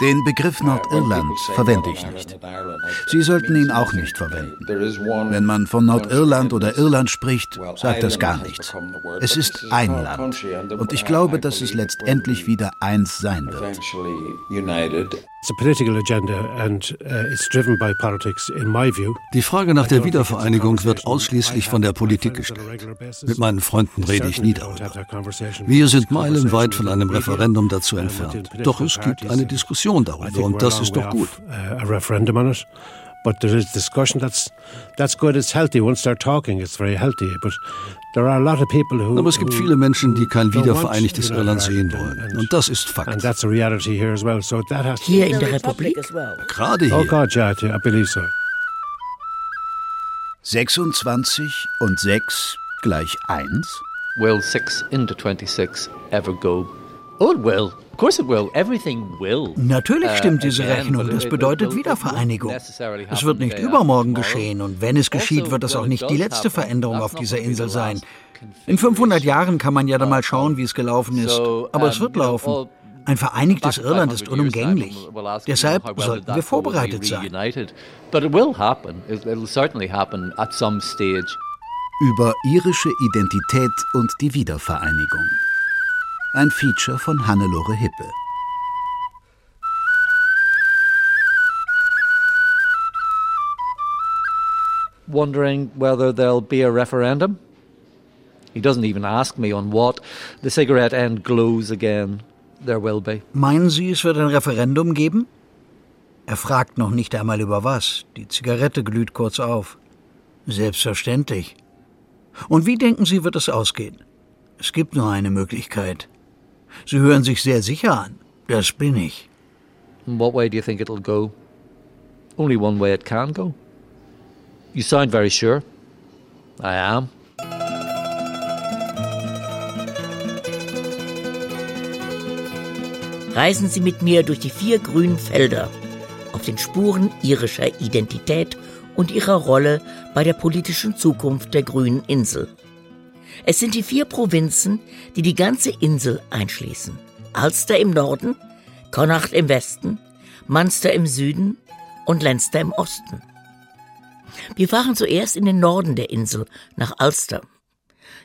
Den Begriff Nordirland verwende ich nicht. Sie sollten ihn auch nicht verwenden. Wenn man von Nordirland oder Irland spricht, sagt das gar nichts. Es ist ein Land. Und ich glaube, dass es letztendlich wieder eins sein wird. Die Frage nach der Wiedervereinigung wird ausschließlich von der Politik gestellt. Mit meinen Freunden rede ich nie darüber. Wir sind meilenweit von einem Referendum dazu entfernt. Doch es gibt eine Diskussion darüber und das ist doch gut. But there is discussion. That's that's good. It's healthy. Once they're talking, it's very healthy. But there are a lot of people who. Aber es gibt viele Menschen, die kein wiedervereinigtes Irland sehen wollen, und das ist Fakt. And that's a reality here as well. So that has hier in der Republik. Gerade hier. Oh God, yeah, I believe so. 26 und 6 gleich 1? Will 6 into 26 ever go? Oh, it will. Of course it will. Everything will. Natürlich uh, stimmt diese Rechnung. Das bedeutet Wiedervereinigung. Es wird nicht übermorgen geschehen und wenn es geschieht, also, wird es auch nicht die letzte Veränderung auf dieser Insel sein. In 500 Jahren kann man ja dann mal schauen, wie es gelaufen ist. Aber es wird laufen. Ein vereinigtes Irland ist unumgänglich. Deshalb sollten wir vorbereitet sein. Über irische Identität und die Wiedervereinigung. Ein Feature von Hannelore Hippe. Wondering whether there'll be a referendum? He doesn't even ask me on what. The cigarette end glows again. There will be. Meinen Sie, es wird ein Referendum geben? Er fragt noch nicht einmal über was. Die Zigarette glüht kurz auf. Selbstverständlich. Und wie denken Sie, wird es ausgehen? Es gibt nur eine Möglichkeit. Sie hören sich sehr sicher an. Das bin ich. what way do you think it'll go? Only one way it can go. You sound very sure. I am. Reisen Sie mit mir durch die vier grünen Felder auf den Spuren irischer Identität und ihrer Rolle bei der politischen Zukunft der grünen Insel. Es sind die vier Provinzen, die die ganze Insel einschließen. Ulster im Norden, Connacht im Westen, Munster im Süden und Leinster im Osten. Wir fahren zuerst in den Norden der Insel, nach Ulster.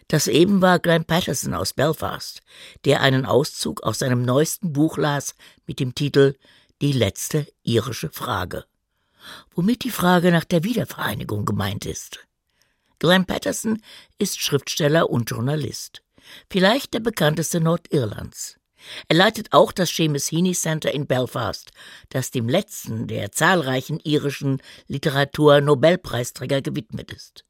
Das eben war Glenn Patterson aus Belfast, der einen Auszug aus seinem neuesten Buch las mit dem Titel Die letzte irische Frage, womit die Frage nach der Wiedervereinigung gemeint ist. Glenn Patterson ist Schriftsteller und Journalist, vielleicht der bekannteste Nordirlands. Er leitet auch das Seamus Heaney Center in Belfast, das dem letzten der zahlreichen irischen Literatur-Nobelpreisträger gewidmet ist.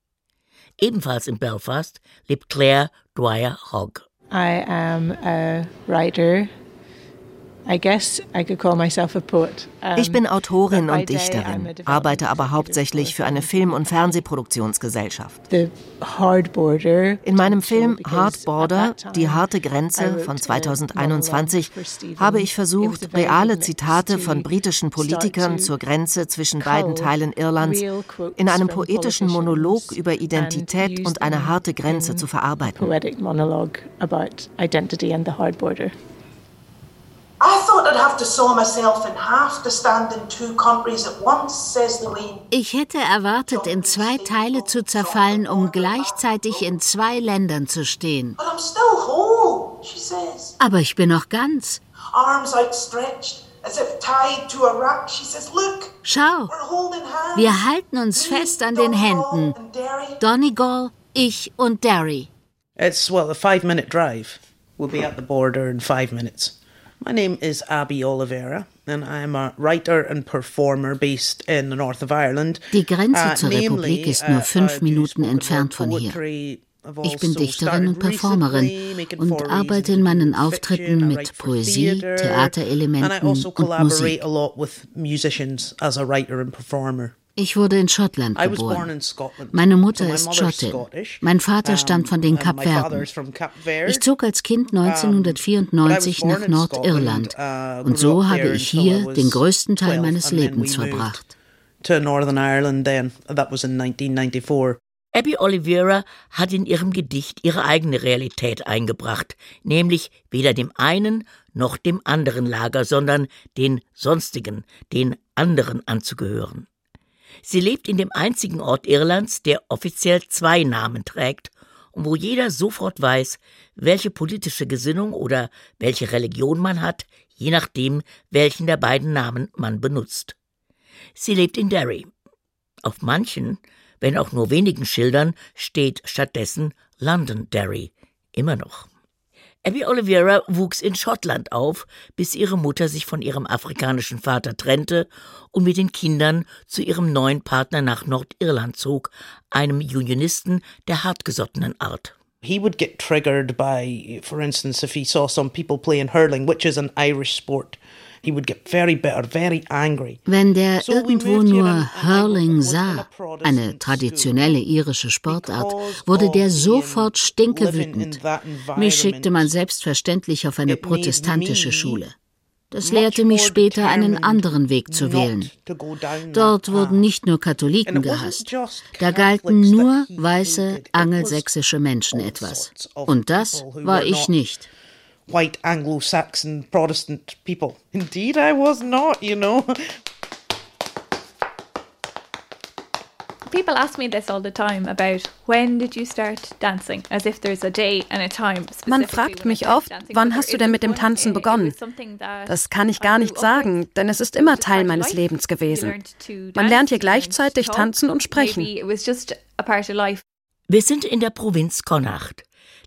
Ebenfalls in Belfast lebt Claire Dwyer Hogg. I am a writer ich bin Autorin und Dichterin, arbeite aber hauptsächlich für eine Film- und Fernsehproduktionsgesellschaft. In meinem Film Hard Border, die harte Grenze von 2021, habe ich versucht, reale Zitate von britischen Politikern zur Grenze zwischen beiden Teilen Irlands in einem poetischen Monolog über Identität und eine harte Grenze zu verarbeiten. Ich hätte erwartet, in zwei Teile zu zerfallen, um gleichzeitig in zwei Ländern zu stehen. Aber ich bin noch ganz. Schau, wir halten uns fest an den Händen. Donegal, ich und Derry. It's well a five-minute drive. We'll be at the border in five minutes. My name is Abby Oliveira and I'm a writer and performer based in the north of Ireland. Die Grenze uh, zur Republik ist nur uh, fünf Minuten entfernt von hier. Ich bin also Dichterin und Performerin und arbeite in meinen Auftritten mit Poesie, Theaterelementen also und Musik. Ich wurde in Schottland geboren. Meine Mutter ist Schottin. Mein Vater stammt von den Kapverden. Ich zog als Kind 1994 nach Nordirland uh, und so habe ich hier den größten Teil meines Lebens verbracht. To Northern Ireland then. That was in 1994. Abby Oliveira hat in ihrem Gedicht ihre eigene Realität eingebracht, nämlich weder dem einen noch dem anderen Lager, sondern den sonstigen, den anderen anzugehören. Sie lebt in dem einzigen Ort Irlands, der offiziell zwei Namen trägt und wo jeder sofort weiß, welche politische Gesinnung oder welche Religion man hat, je nachdem, welchen der beiden Namen man benutzt. Sie lebt in Derry. Auf manchen, wenn auch nur wenigen Schildern, steht stattdessen Londonderry, immer noch. Abby Oliveira wuchs in Schottland auf, bis ihre Mutter sich von ihrem afrikanischen Vater trennte und mit den Kindern zu ihrem neuen Partner nach Nordirland zog, einem Unionisten der hartgesottenen Art. He would get triggered by, for instance, if he saw some people playing hurling, which is an Irish sport. Wenn der irgendwo nur Hurling sah, eine traditionelle irische Sportart, wurde der sofort stinkewütend. Mich schickte man selbstverständlich auf eine protestantische Schule. Das lehrte mich später, einen anderen Weg zu wählen. Dort wurden nicht nur Katholiken gehasst, da galten nur weiße angelsächsische Menschen etwas. Und das war ich nicht white Anglo Saxon Protestant people. Indeed, I was not, you know. People ask me this all the time about when did you start dancing, as if there's a day and a time. Man fragt mich oft, wann hast du denn mit dem Tanzen begonnen? Das kann ich gar nicht sagen, denn es ist immer Teil meines Lebens gewesen. Man lernt hier gleichzeitig tanzen und sprechen. Wir sind in der Provinz Connacht.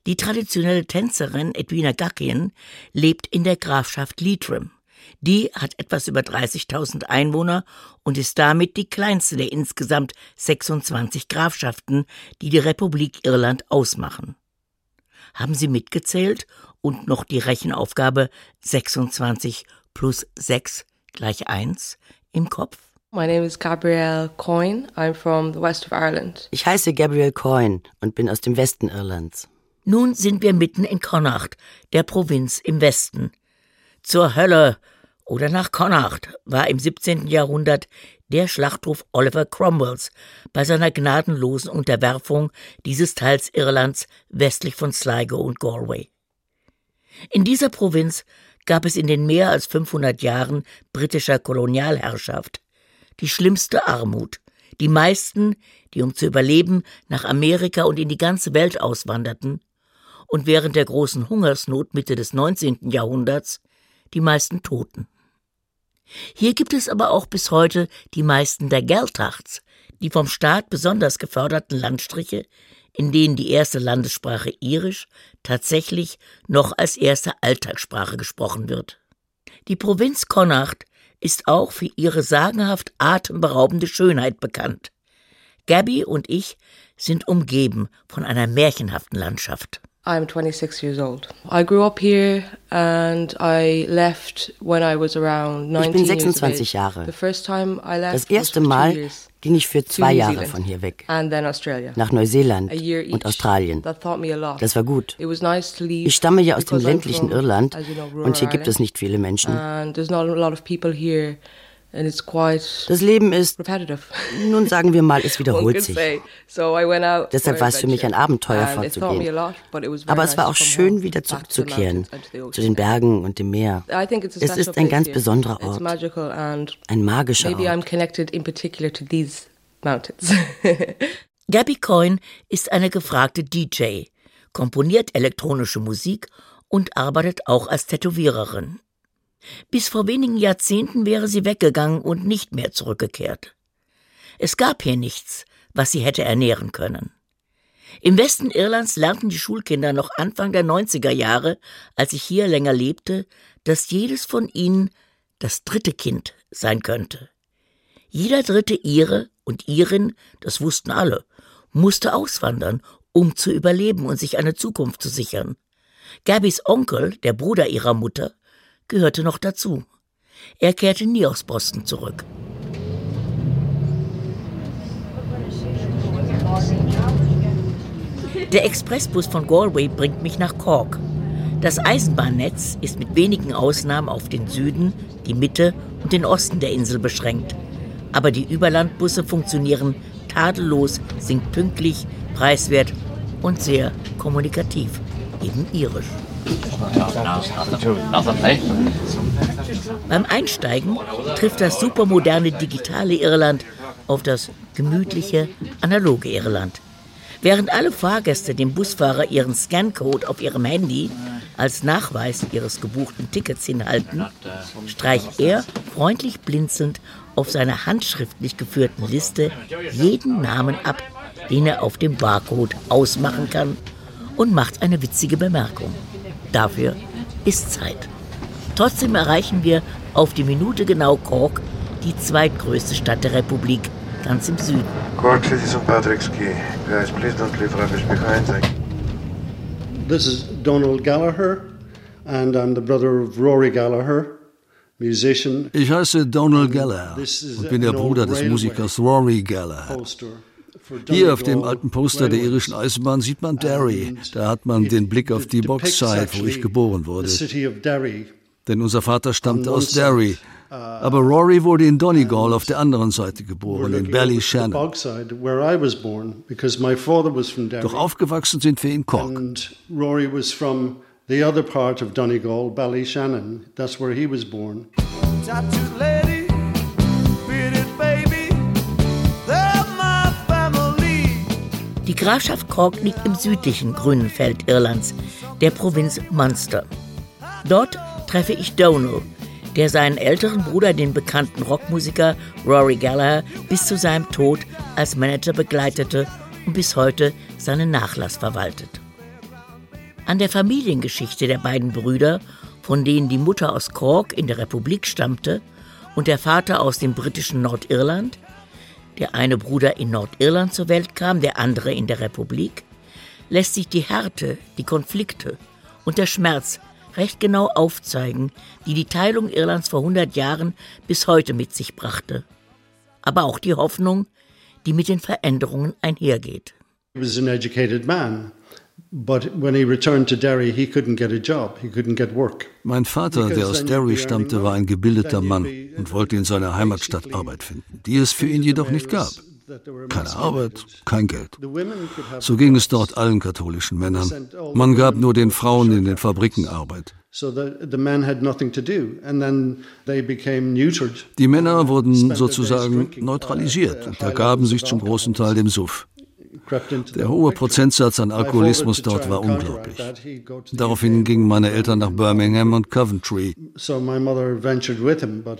Die traditionelle Tänzerin Edwina Gackien lebt in der Grafschaft Leitrim. Die hat etwas über 30.000 Einwohner und ist damit die kleinste der insgesamt 26 Grafschaften, die die Republik Irland ausmachen. Haben Sie mitgezählt und noch die Rechenaufgabe 26 plus 6 gleich 1 im Kopf? My name is Gabrielle Coyne. I'm from the west of Ireland. Ich heiße Gabrielle Coyne und bin aus dem Westen Irlands. Nun sind wir mitten in Connacht, der Provinz im Westen. Zur Hölle oder nach Connacht war im 17. Jahrhundert der Schlachthof Oliver Cromwells bei seiner gnadenlosen Unterwerfung dieses Teils Irlands westlich von Sligo und Galway. In dieser Provinz gab es in den mehr als 500 Jahren britischer Kolonialherrschaft die schlimmste Armut, die meisten, die um zu überleben nach Amerika und in die ganze Welt auswanderten, und während der großen Hungersnot Mitte des 19. Jahrhunderts die meisten Toten. Hier gibt es aber auch bis heute die meisten der Geltachts, die vom Staat besonders geförderten Landstriche, in denen die erste Landessprache Irisch tatsächlich noch als erste Alltagssprache gesprochen wird. Die Provinz Connacht ist auch für ihre sagenhaft atemberaubende Schönheit bekannt. Gabby und ich sind umgeben von einer märchenhaften Landschaft. I'm 26 years old. I grew up here and I left when I was around 19 Ich bin 26 Jahre. Das erste Mal ging ich für zwei Jahre von hier weg. Nach Neuseeland und Australien. Das war gut. Ich stamme ja aus dem ländlichen Irland und hier gibt es nicht viele Menschen. Das Leben ist, nun sagen wir mal, es wiederholt sich. Deshalb war es für mich ein Abenteuer fortzugehen. Aber es war auch schön, wieder zurückzukehren, zu den Bergen und dem Meer. Es ist ein ganz besonderer Ort, ein magischer Ort. Gabby Coyne ist eine gefragte DJ, komponiert elektronische Musik und arbeitet auch als Tätowiererin. Bis vor wenigen Jahrzehnten wäre sie weggegangen und nicht mehr zurückgekehrt. Es gab hier nichts, was sie hätte ernähren können. Im Westen Irlands lernten die Schulkinder noch Anfang der 90er Jahre, als ich hier länger lebte, dass jedes von ihnen das dritte Kind sein könnte. Jeder dritte Ire und Irin, das wussten alle, musste auswandern, um zu überleben und sich eine Zukunft zu sichern. Gabbys Onkel, der Bruder ihrer Mutter, gehörte noch dazu. Er kehrte nie aus Boston zurück. Der Expressbus von Galway bringt mich nach Cork. Das Eisenbahnnetz ist mit wenigen Ausnahmen auf den Süden, die Mitte und den Osten der Insel beschränkt. Aber die Überlandbusse funktionieren tadellos, singt pünktlich, preiswert und sehr kommunikativ, eben irisch. Beim Einsteigen trifft das supermoderne digitale Irland auf das gemütliche analoge Irland. Während alle Fahrgäste dem Busfahrer ihren Scancode auf ihrem Handy als Nachweis ihres gebuchten Tickets hinhalten, streicht er freundlich blinzelnd auf seiner handschriftlich geführten Liste jeden Namen ab, den er auf dem Barcode ausmachen kann und macht eine witzige Bemerkung. Dafür ist Zeit. Trotzdem erreichen wir auf die Minute genau Cork, die zweitgrößte Stadt der Republik, ganz im Süden. Cork City St. Patrick's Key. Guys, please don't leave rubbish behind. This is Donald Gallagher and I'm the brother of Rory Gallagher. Ich heiße Donald Gallagher und bin der Bruder des Musikers Rory Gallagher. Hier auf dem alten Poster der irischen Eisenbahn sieht man Derry. Da hat man den Blick auf die Boxside, wo ich geboren wurde. Denn unser Vater stammte aus Derry. Uh, Aber Rory wurde in Donegal auf der anderen Seite geboren, in Ballyshannon. Doch aufgewachsen sind wir in Cork. the other part of Donegal, Ballyshannon. That's where he was born. Die Grafschaft Cork liegt im südlichen grünen Feld Irlands, der Provinz Munster. Dort treffe ich Donal, der seinen älteren Bruder, den bekannten Rockmusiker Rory Gallagher, bis zu seinem Tod als Manager begleitete und bis heute seinen Nachlass verwaltet. An der Familiengeschichte der beiden Brüder, von denen die Mutter aus Cork in der Republik stammte und der Vater aus dem britischen Nordirland, der eine Bruder in Nordirland zur Welt kam, der andere in der Republik, lässt sich die Härte, die Konflikte und der Schmerz recht genau aufzeigen, die die Teilung Irlands vor 100 Jahren bis heute mit sich brachte. Aber auch die Hoffnung, die mit den Veränderungen einhergeht. He was an educated man. Mein Vater, der aus Derry stammte, war ein gebildeter Mann und wollte in seiner Heimatstadt Arbeit finden, die es für ihn jedoch nicht gab. Keine Arbeit, kein Geld. So ging es dort allen katholischen Männern. Man gab nur den Frauen in den Fabriken Arbeit. Die Männer wurden sozusagen neutralisiert und ergaben sich zum großen Teil dem Suff. Der hohe Prozentsatz an Alkoholismus dort war unglaublich. Daraufhin gingen meine Eltern nach Birmingham und Coventry.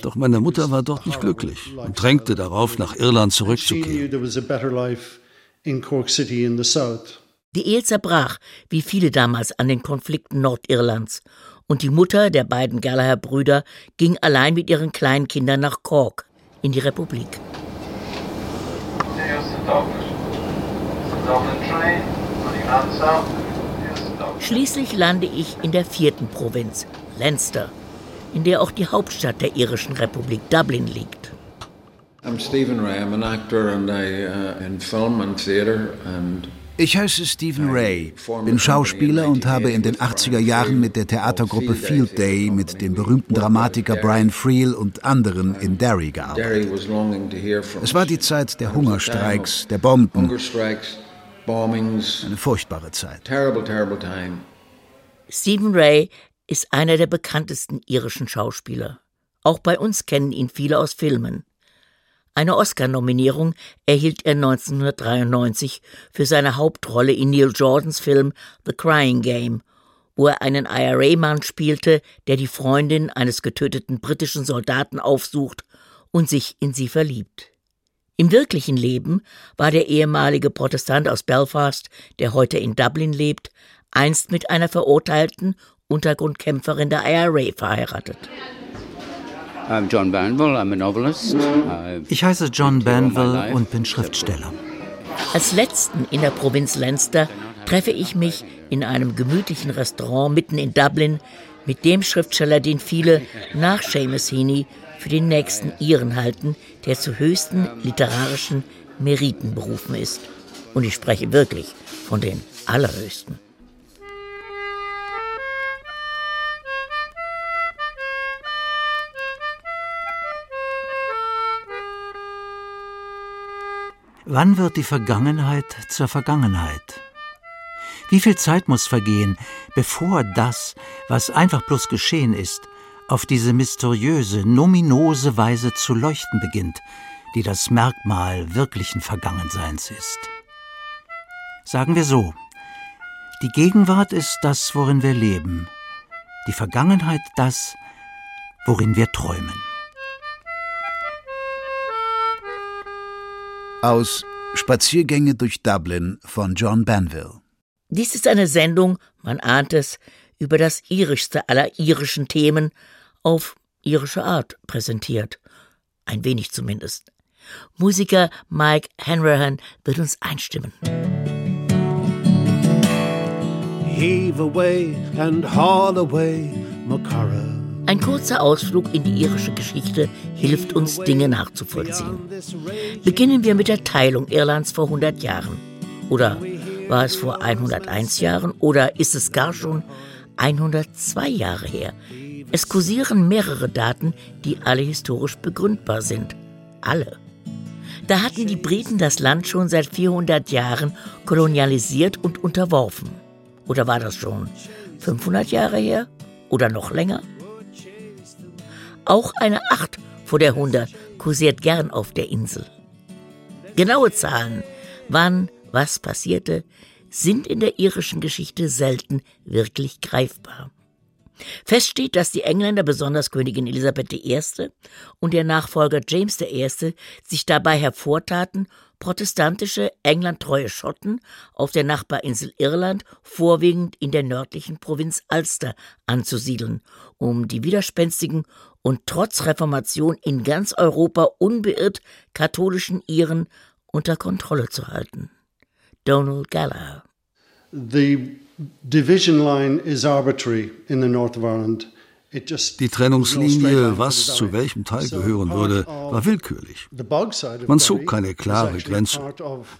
Doch meine Mutter war dort nicht glücklich und drängte darauf, nach Irland zurückzukehren. Die Ehe zerbrach, wie viele damals an den Konflikten Nordirlands, und die Mutter der beiden Gallagher-Brüder ging allein mit ihren kleinen Kindern nach Cork in die Republik. Schließlich lande ich in der vierten Provinz, Leinster, in der auch die Hauptstadt der irischen Republik Dublin liegt. I'm Stephen Ray. I'm an actor and I uh, in film and theater and ich heiße Stephen Ray, bin Schauspieler und habe in den 80er Jahren mit der Theatergruppe Field Day mit dem berühmten Dramatiker Brian Friel und anderen in Derry gearbeitet. Es war die Zeit der Hungerstreiks, der Bomben, eine furchtbare Zeit. Stephen Ray ist einer der bekanntesten irischen Schauspieler. Auch bei uns kennen ihn viele aus Filmen. Eine Oscar-Nominierung erhielt er 1993 für seine Hauptrolle in Neil Jordans Film The Crying Game, wo er einen IRA-Mann spielte, der die Freundin eines getöteten britischen Soldaten aufsucht und sich in sie verliebt. Im wirklichen Leben war der ehemalige Protestant aus Belfast, der heute in Dublin lebt, einst mit einer verurteilten Untergrundkämpferin der IRA verheiratet. Ich heiße John Banville und bin Schriftsteller. Als letzten in der Provinz Leinster treffe ich mich in einem gemütlichen Restaurant mitten in Dublin mit dem Schriftsteller, den viele nach Seamus Heaney für den nächsten Iren halten, der zu höchsten literarischen Meriten berufen ist. Und ich spreche wirklich von den allerhöchsten. Wann wird die Vergangenheit zur Vergangenheit? Wie viel Zeit muss vergehen, bevor das, was einfach bloß geschehen ist, auf diese mysteriöse, nominose Weise zu leuchten beginnt, die das Merkmal wirklichen Vergangenseins ist? Sagen wir so, die Gegenwart ist das, worin wir leben, die Vergangenheit das, worin wir träumen. Aus Spaziergänge durch Dublin von John Banville. Dies ist eine Sendung, man ahnt es, über das irischste aller irischen Themen auf irische Art präsentiert. Ein wenig zumindest. Musiker Mike Hanrahan wird uns einstimmen. Heave away and haul away, Makara. Ein kurzer Ausflug in die irische Geschichte hilft uns, Dinge nachzuvollziehen. Beginnen wir mit der Teilung Irlands vor 100 Jahren. Oder war es vor 101 Jahren oder ist es gar schon 102 Jahre her? Es kursieren mehrere Daten, die alle historisch begründbar sind. Alle. Da hatten die Briten das Land schon seit 400 Jahren kolonialisiert und unterworfen. Oder war das schon 500 Jahre her? Oder noch länger? Auch eine 8 vor der 100 kursiert gern auf der Insel. Genaue Zahlen, wann, was passierte, sind in der irischen Geschichte selten wirklich greifbar. Fest steht, dass die Engländer, besonders Königin Elisabeth I. und ihr Nachfolger James I. sich dabei hervortaten, protestantische, englandtreue Schotten auf der Nachbarinsel Irland, vorwiegend in der nördlichen Provinz Ulster, anzusiedeln, um die widerspenstigen und trotz Reformation in ganz Europa unbeirrt katholischen Iren unter Kontrolle zu halten. Donald Gallagher. Division line is arbitrary in the north of Ireland. Die Trennungslinie, was zu welchem Teil gehören würde, war willkürlich. Man zog keine klare Grenze.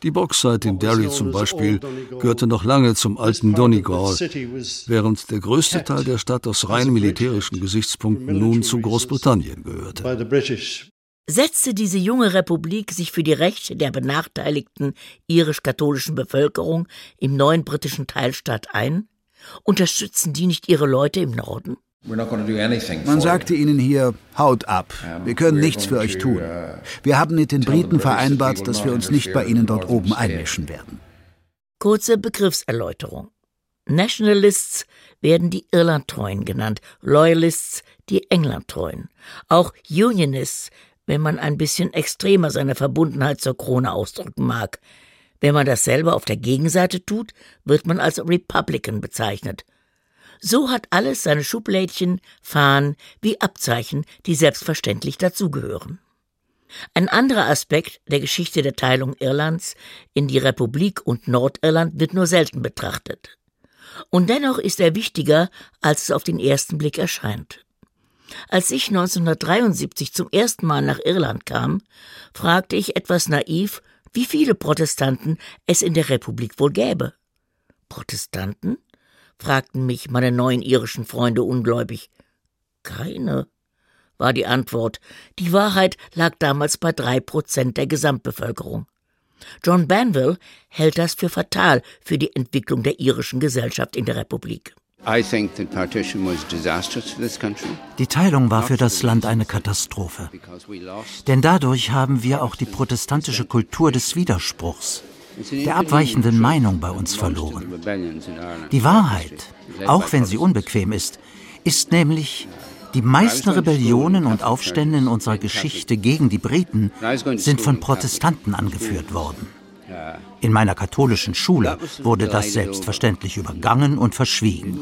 Die Boxseite in Derry zum Beispiel gehörte noch lange zum alten Donegal, während der größte Teil der Stadt aus rein militärischen Gesichtspunkten nun zu Großbritannien gehörte setzte diese junge Republik sich für die Rechte der benachteiligten irisch-katholischen Bevölkerung im neuen britischen Teilstaat ein? Unterstützen die nicht ihre Leute im Norden? Man sagte ihnen hier, haut ab, wir können nichts für euch tun. Uh, wir haben mit den Briten vereinbart, dass wir uns nicht bei ihnen dort oben einmischen werden. Kurze Begriffserläuterung. Nationalists werden die Irlandtreuen genannt, Loyalists die Englandtreuen. Auch Unionists wenn man ein bisschen extremer seine Verbundenheit zur Krone ausdrücken mag. Wenn man dasselbe auf der Gegenseite tut, wird man als Republican bezeichnet. So hat alles seine Schublädchen, Fahnen wie Abzeichen, die selbstverständlich dazugehören. Ein anderer Aspekt der Geschichte der Teilung Irlands in die Republik und Nordirland wird nur selten betrachtet. Und dennoch ist er wichtiger, als es auf den ersten Blick erscheint. Als ich 1973 zum ersten Mal nach Irland kam, fragte ich etwas naiv, wie viele Protestanten es in der Republik wohl gäbe. Protestanten? fragten mich meine neuen irischen Freunde ungläubig. Keine, war die Antwort. Die Wahrheit lag damals bei drei Prozent der Gesamtbevölkerung. John Banville hält das für fatal für die Entwicklung der irischen Gesellschaft in der Republik. Die Teilung war für das Land eine Katastrophe. Denn dadurch haben wir auch die protestantische Kultur des Widerspruchs, der abweichenden Meinung bei uns verloren. Die Wahrheit, auch wenn sie unbequem ist, ist nämlich, die meisten Rebellionen und Aufstände in unserer Geschichte gegen die Briten sind von Protestanten angeführt worden. In meiner katholischen Schule wurde das selbstverständlich übergangen und verschwiegen.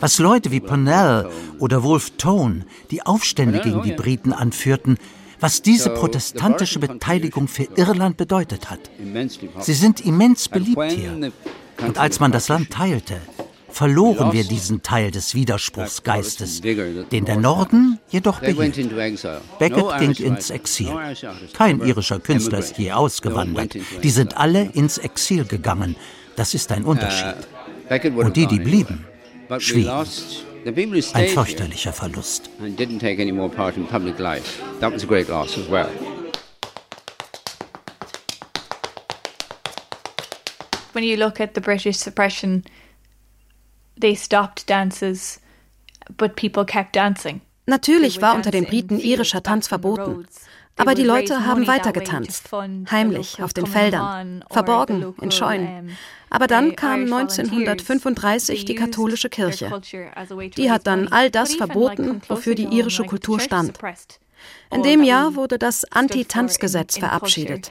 Was Leute wie Purnell oder Wolf Tone, die Aufstände gegen die Briten anführten, was diese protestantische Beteiligung für Irland bedeutet hat. Sie sind immens beliebt hier. Und als man das Land teilte, verloren wir diesen Teil des Widerspruchsgeistes, den der Norden jedoch behielt. Beckett ging ins Exil. Kein irischer Künstler ist je ausgewandert. Die sind alle ins Exil gegangen. Das ist ein Unterschied. Und die, die blieben, schwiegen. Ein fürchterlicher Verlust. when you look at the British suppression, they stopped dances, but people kept dancing. Natürlich war unter den Briten irischer Tanz verboten. Aber die Leute haben weitergetanzt, heimlich auf den Feldern, verborgen in Scheunen. Aber dann kam 1935 die katholische Kirche. Die hat dann all das verboten, wofür die irische Kultur stand. In dem Jahr wurde das Anti-Tanzgesetz verabschiedet.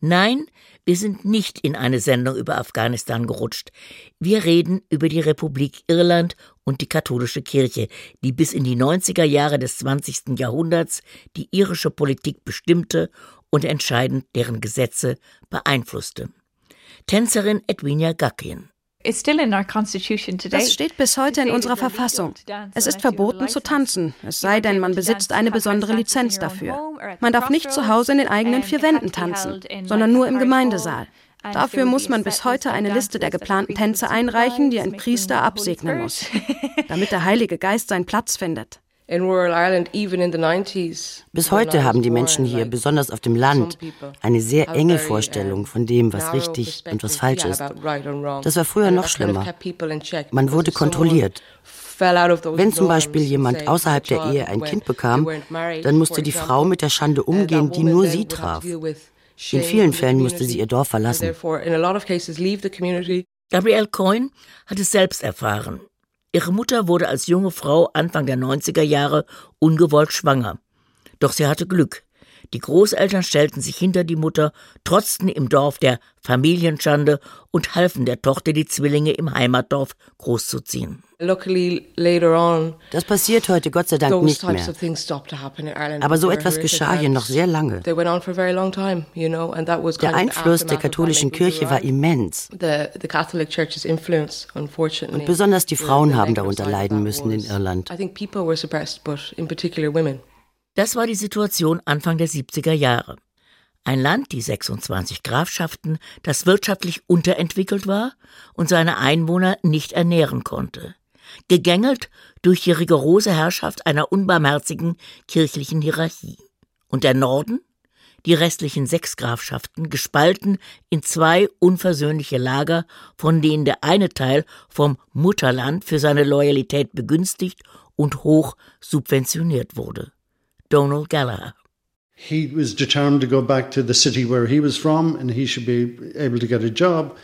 Nein, wir sind nicht in eine Sendung über Afghanistan gerutscht. Wir reden über die Republik Irland und die katholische Kirche, die bis in die 90er Jahre des 20. Jahrhunderts die irische Politik bestimmte und entscheidend deren Gesetze beeinflusste. Tänzerin Edwina Gackin. Das steht bis heute in unserer Verfassung. Es ist verboten zu tanzen, es sei denn, man besitzt eine besondere Lizenz dafür. Man darf nicht zu Hause in den eigenen vier Wänden tanzen, sondern nur im Gemeindesaal. Dafür muss man bis heute eine Liste der geplanten Tänze einreichen, die ein Priester absegnen muss, damit der Heilige Geist seinen Platz findet. Bis heute haben die Menschen hier, besonders auf dem Land, eine sehr enge Vorstellung von dem, was richtig und was falsch ist. Das war früher noch schlimmer. Man wurde kontrolliert. Wenn zum Beispiel jemand außerhalb der Ehe ein Kind bekam, dann musste die Frau mit der Schande umgehen, die nur sie traf. In vielen Fällen musste sie ihr Dorf verlassen. Gabrielle Coyne hat es selbst erfahren. Ihre Mutter wurde als junge Frau Anfang der 90er Jahre ungewollt schwanger. Doch sie hatte Glück. Die Großeltern stellten sich hinter die Mutter, trotzten im Dorf der Familienschande und halfen der Tochter, die Zwillinge im Heimatdorf großzuziehen. Das passiert heute Gott sei Dank nicht mehr. Aber so etwas geschah hier noch sehr lange. Der Einfluss der katholischen Kirche war immens. Und besonders die Frauen haben darunter leiden müssen in Irland. Das war die Situation Anfang der 70er Jahre. Ein Land, die 26 Grafschaften, das wirtschaftlich unterentwickelt war und seine Einwohner nicht ernähren konnte gegängelt durch die rigorose Herrschaft einer unbarmherzigen kirchlichen Hierarchie. Und der Norden, die restlichen sechs Grafschaften, gespalten in zwei unversöhnliche Lager, von denen der eine Teil vom Mutterland für seine Loyalität begünstigt und hoch subventioniert wurde. Donald Gallagher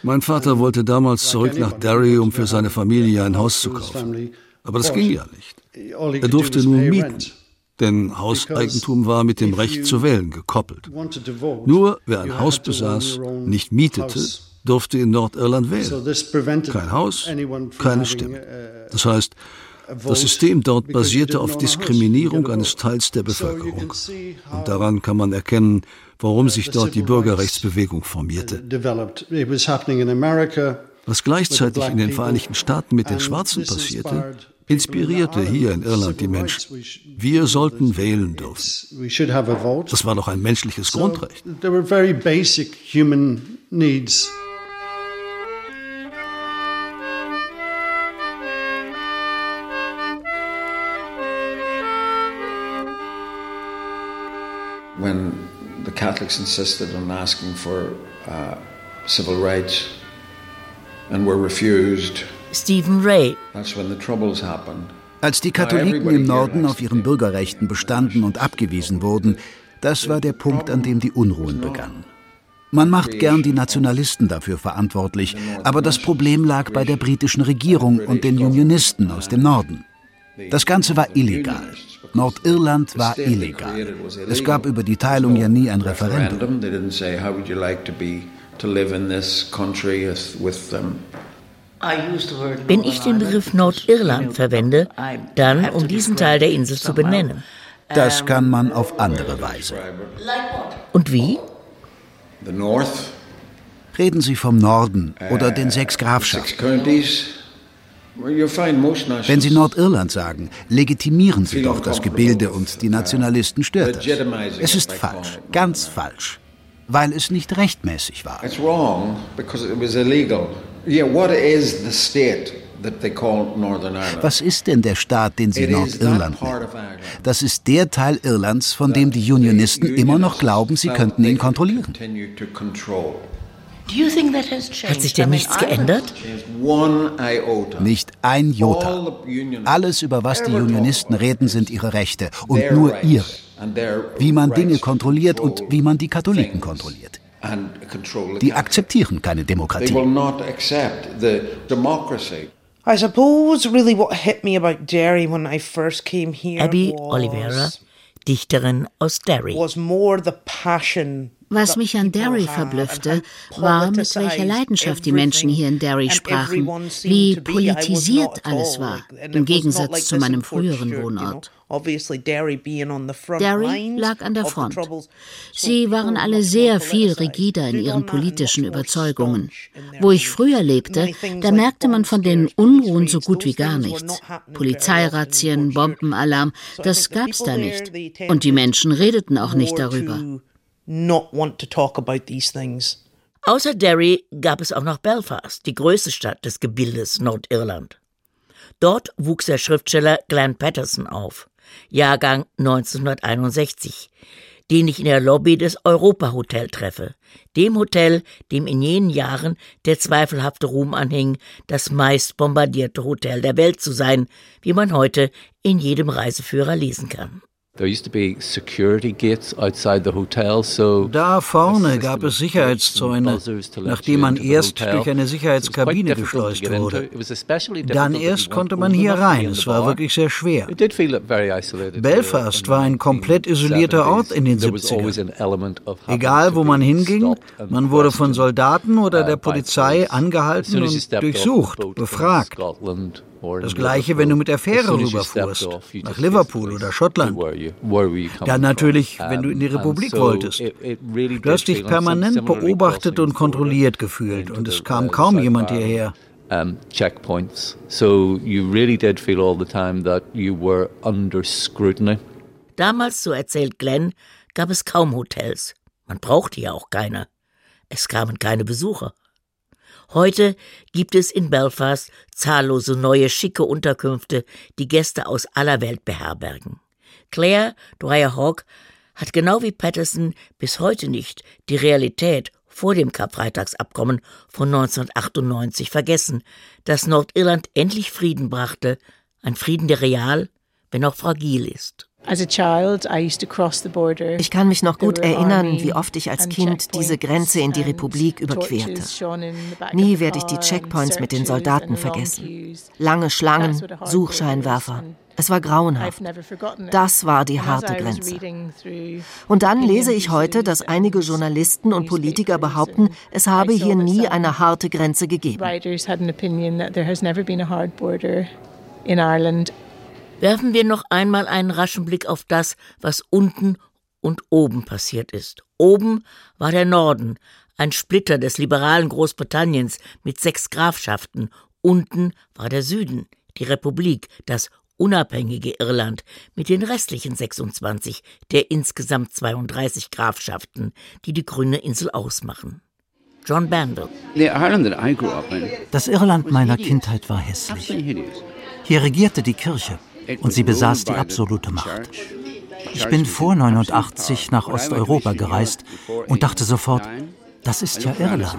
mein Vater wollte damals zurück nach Derry, um für seine Familie ein Haus zu kaufen. Aber das ging ja nicht. Er durfte nur mieten, denn Hauseigentum war mit dem Recht zu wählen gekoppelt. Nur wer ein Haus besaß, nicht mietete, durfte in Nordirland wählen. Kein Haus, keine Stimme. Das heißt, das System dort basierte auf Diskriminierung eines Teils der Bevölkerung. Und daran kann man erkennen, warum sich dort die Bürgerrechtsbewegung formierte. Was gleichzeitig in den Vereinigten Staaten mit den Schwarzen passierte, inspirierte hier in Irland die Menschen. Wir sollten wählen dürfen. Das war doch ein menschliches Grundrecht. Catholics insisted on asking for uh, civil rights and were refused. Stephen Ray. That's when the troubles happened. Als die Katholiken im Norden auf ihren Bürgerrechten bestanden und abgewiesen wurden, das war der Punkt, an dem die Unruhen begannen. Man macht gern die Nationalisten dafür verantwortlich, aber das Problem lag bei der britischen Regierung und den Unionisten aus dem Norden. Das Ganze war illegal. Nordirland war illegal. Es gab über die Teilung ja nie ein Referendum. Wenn ich den Begriff Nordirland verwende, dann um diesen Teil der Insel zu benennen. Das kann man auf andere Weise. Und wie? Reden Sie vom Norden oder den sechs Grafschaften. Wenn Sie Nordirland sagen, legitimieren Sie doch das Gebilde und die Nationalisten stört das. Es ist falsch, ganz falsch, weil es nicht rechtmäßig war. Was ist denn der Staat, den Sie Nordirland nennen? Das ist der Teil Irlands, von dem die Unionisten immer noch glauben, sie könnten ihn kontrollieren. Hat sich denn nichts geändert? Nicht ein Jota. Alles, über was die Unionisten reden, sind ihre Rechte und nur ihre. Wie man Dinge kontrolliert und wie man die Katholiken kontrolliert. Die akzeptieren keine Demokratie. I suppose really what hit me about Derry when I first came here Abby Oliveira, Dichterin aus Derry. Was more the passion was mich an Derry verblüffte, war, mit welcher Leidenschaft die Menschen hier in Derry sprachen, wie politisiert alles war, im Gegensatz zu meinem früheren Wohnort. Derry lag an der Front. Sie waren alle sehr viel rigider in ihren politischen Überzeugungen. Wo ich früher lebte, da merkte man von den Unruhen so gut wie gar nichts. Polizeirazzien, Bombenalarm, das gab's da nicht. Und die Menschen redeten auch nicht darüber not want to talk about these things. Außer Derry gab es auch noch Belfast, die größte Stadt des Gebildes Nordirland. Dort wuchs der Schriftsteller Glenn Patterson auf, Jahrgang 1961, den ich in der Lobby des Europa Hotel treffe, dem Hotel, dem in jenen Jahren der zweifelhafte Ruhm anhing, das meist bombardierte Hotel der Welt zu sein, wie man heute in jedem Reiseführer lesen kann. Da vorne gab es Sicherheitszäune, nachdem man erst durch eine Sicherheitskabine geschleust wurde. Dann erst konnte man hier rein. Es war wirklich sehr schwer. Belfast war ein komplett isolierter Ort in den 70ern. Egal, wo man hinging, man wurde von Soldaten oder der Polizei angehalten und durchsucht, befragt. Das gleiche, wenn du mit der Fähre rüberfuhrst, nach Liverpool oder Schottland. Dann natürlich, wenn du in die Republik wolltest. Du hast dich permanent beobachtet und kontrolliert gefühlt und es kam kaum jemand hierher. Um, checkpoints. So you really did feel all the time that you were under scrutiny. Damals, so erzählt Glenn, gab es kaum Hotels. Man brauchte ja auch keine. Es kamen keine Besucher. Heute gibt es in Belfast zahllose neue schicke Unterkünfte, die Gäste aus aller Welt beherbergen. Claire Dwyer Hawk hat genau wie Patterson bis heute nicht die Realität vor dem Karfreitagsabkommen von 1998 vergessen, dass Nordirland endlich Frieden brachte, ein Frieden, der real, wenn auch fragil ist. Ich kann mich noch gut erinnern, wie oft ich als Kind diese Grenze in die Republik überquerte. Nie werde ich die Checkpoints mit den Soldaten vergessen. Lange Schlangen, Suchscheinwerfer. Es war grauenhaft. Das war die harte Grenze. Und dann lese ich heute, dass einige Journalisten und Politiker behaupten, es habe hier nie eine harte Grenze gegeben. Werfen wir noch einmal einen raschen Blick auf das, was unten und oben passiert ist. Oben war der Norden, ein Splitter des liberalen Großbritanniens mit sechs Grafschaften. Unten war der Süden, die Republik, das unabhängige Irland mit den restlichen 26 der insgesamt 32 Grafschaften, die die grüne Insel ausmachen. John Bandel. Das Irland meiner Kindheit war hässlich. Hier regierte die Kirche und sie besaß die absolute Macht. Ich bin vor 89 nach Osteuropa gereist und dachte sofort, das ist ja Irland.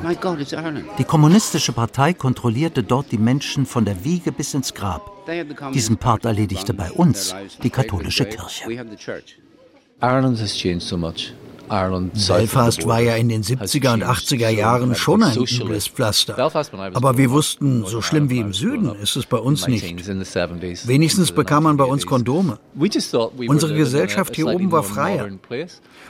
Die kommunistische Partei kontrollierte dort die Menschen von der Wiege bis ins Grab. Diesen Part erledigte bei uns die katholische Kirche. Ireland has changed so much. Belfast war ja in den 70er und 80er Jahren schon ein übles Pflaster. Aber wir wussten, so schlimm wie im Süden ist es bei uns nicht. Wenigstens bekam man bei uns Kondome. Unsere Gesellschaft hier oben war freier.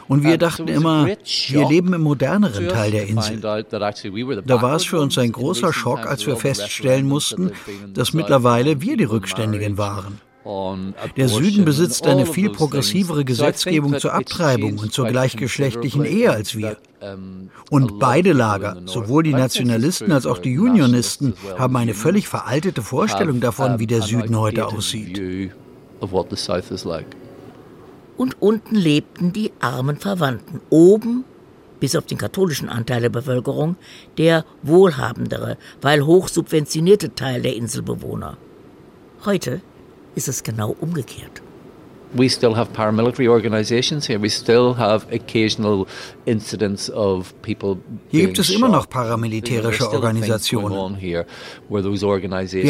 Und wir dachten immer, wir leben im moderneren Teil der Insel. Da war es für uns ein großer Schock, als wir feststellen mussten, dass mittlerweile wir die Rückständigen waren. Der Süden besitzt eine viel progressivere Gesetzgebung zur Abtreibung und zur gleichgeschlechtlichen Ehe als wir. Und beide Lager, sowohl die Nationalisten als auch die Unionisten, haben eine völlig veraltete Vorstellung davon, wie der Süden heute aussieht. Und unten lebten die armen Verwandten. Oben bis auf den katholischen Anteil der Bevölkerung, der wohlhabendere, weil hoch subventionierte Teil der Inselbewohner. Heute ist es genau umgekehrt. We still have paramilitary organizations here. We still have occasional incidents of people Hier gibt es immer noch paramilitärische Organisationen. Wir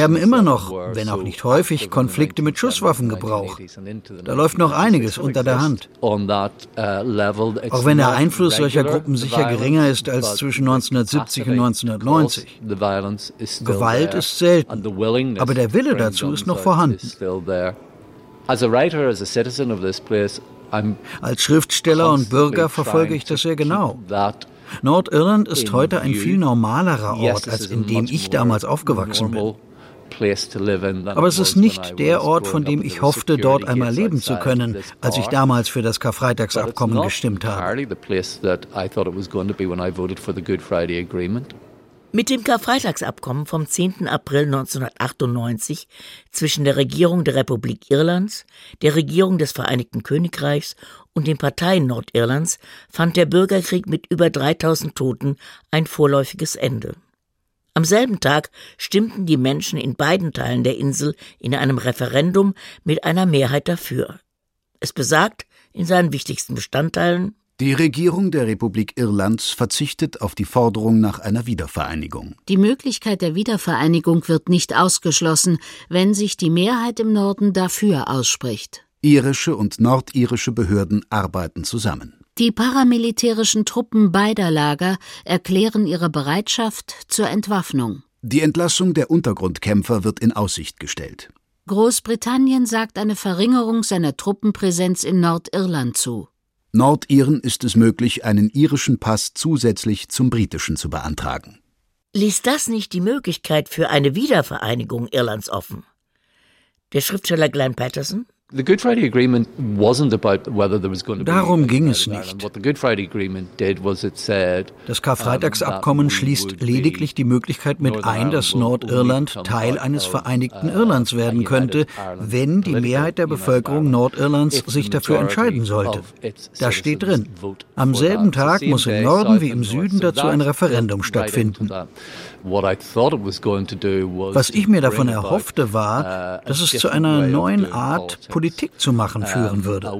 haben immer noch, wenn auch nicht häufig, Konflikte mit Schusswaffengebrauch. Da läuft noch einiges unter der Hand. Uh, auch wenn der Einfluss solcher Gruppen sicher geringer ist als zwischen 1970 und 1990. Gewalt ist selten, aber der Wille dazu ist noch vorhanden. Als Schriftsteller und Bürger verfolge ich das sehr genau. Nordirland ist heute ein viel normalerer Ort, als in dem ich damals aufgewachsen bin. Aber es ist nicht der Ort, von dem ich hoffte, dort einmal leben zu können, als ich damals für das Karfreitagsabkommen gestimmt habe. Mit dem Karfreitagsabkommen vom 10. April 1998 zwischen der Regierung der Republik Irlands, der Regierung des Vereinigten Königreichs und den Parteien Nordirlands fand der Bürgerkrieg mit über 3000 Toten ein vorläufiges Ende. Am selben Tag stimmten die Menschen in beiden Teilen der Insel in einem Referendum mit einer Mehrheit dafür. Es besagt in seinen wichtigsten Bestandteilen die Regierung der Republik Irlands verzichtet auf die Forderung nach einer Wiedervereinigung. Die Möglichkeit der Wiedervereinigung wird nicht ausgeschlossen, wenn sich die Mehrheit im Norden dafür ausspricht. Irische und nordirische Behörden arbeiten zusammen. Die paramilitärischen Truppen beider Lager erklären ihre Bereitschaft zur Entwaffnung. Die Entlassung der Untergrundkämpfer wird in Aussicht gestellt. Großbritannien sagt eine Verringerung seiner Truppenpräsenz in Nordirland zu. Nordiren ist es möglich, einen irischen Pass zusätzlich zum britischen zu beantragen. Ließ das nicht die Möglichkeit für eine Wiedervereinigung Irlands offen? Der Schriftsteller Glenn Patterson Darum ging es nicht. Das Karfreitagsabkommen schließt lediglich die Möglichkeit mit ein, dass Nordirland Teil eines vereinigten Irlands werden könnte, wenn die Mehrheit der Bevölkerung Nordirlands sich dafür entscheiden sollte. Das steht drin. Am selben Tag muss im Norden wie im Süden dazu ein Referendum stattfinden. Was ich mir davon erhoffte, war, uh, dass es zu einer neuen Art Politik zu machen führen würde.